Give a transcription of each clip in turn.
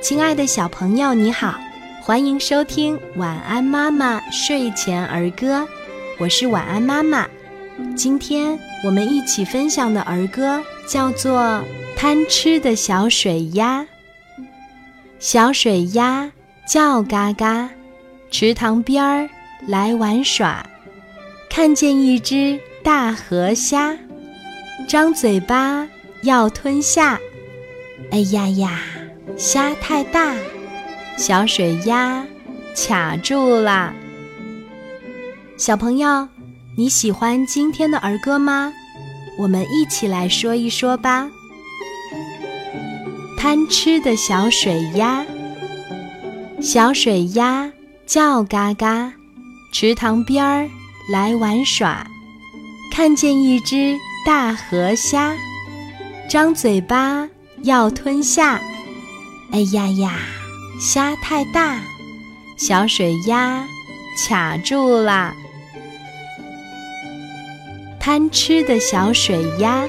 亲爱的小朋友，你好，欢迎收听《晚安妈妈睡前儿歌》，我是晚安妈妈。今天我们一起分享的儿歌叫做《贪吃的小水鸭》。小水鸭叫嘎嘎，池塘边儿来玩耍，看见一只大河虾，张嘴巴要吞下。哎呀呀，虾太大，小水鸭卡住啦。小朋友。你喜欢今天的儿歌吗？我们一起来说一说吧。贪吃的小水鸭，小水鸭叫嘎嘎，池塘边儿来玩耍，看见一只大河虾，张嘴巴要吞下。哎呀呀，虾太大，小水鸭卡住啦。贪吃的小水鸭，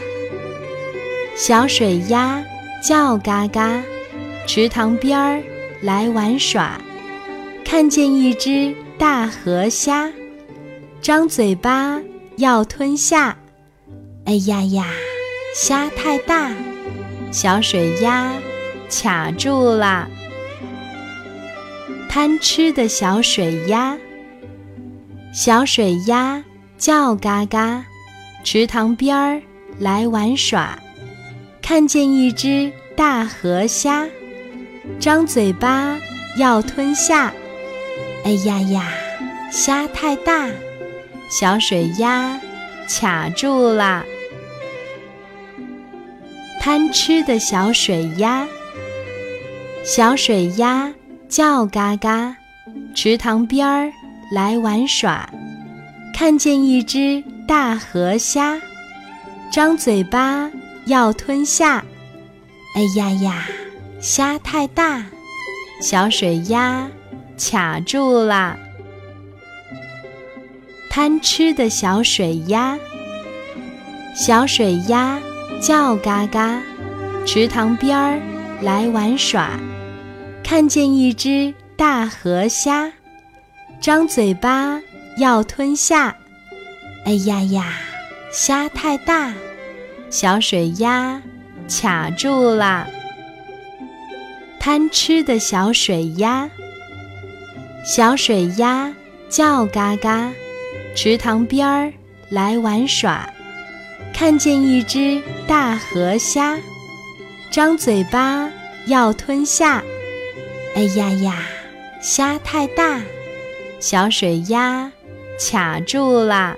小水鸭叫嘎嘎，池塘边儿来玩耍，看见一只大河虾，张嘴巴要吞下。哎呀呀，虾太大，小水鸭卡住啦。贪吃的小水鸭，小水鸭叫嘎嘎。池塘边儿来玩耍，看见一只大河虾，张嘴巴要吞下。哎呀呀，虾太大，小水鸭卡住啦。贪吃的小水鸭，小水鸭叫嘎嘎，池塘边儿来玩耍，看见一只。大河虾，张嘴巴要吞下。哎呀呀，虾太大，小水鸭卡住啦。贪吃的小水鸭，小水鸭叫嘎嘎，池塘边儿来玩耍，看见一只大河虾，张嘴巴要吞下。哎呀呀，虾太大，小水鸭卡住啦。贪吃的小水鸭，小水鸭叫嘎嘎，池塘边儿来玩耍，看见一只大河虾，张嘴巴要吞下。哎呀呀，虾太大，小水鸭卡住啦。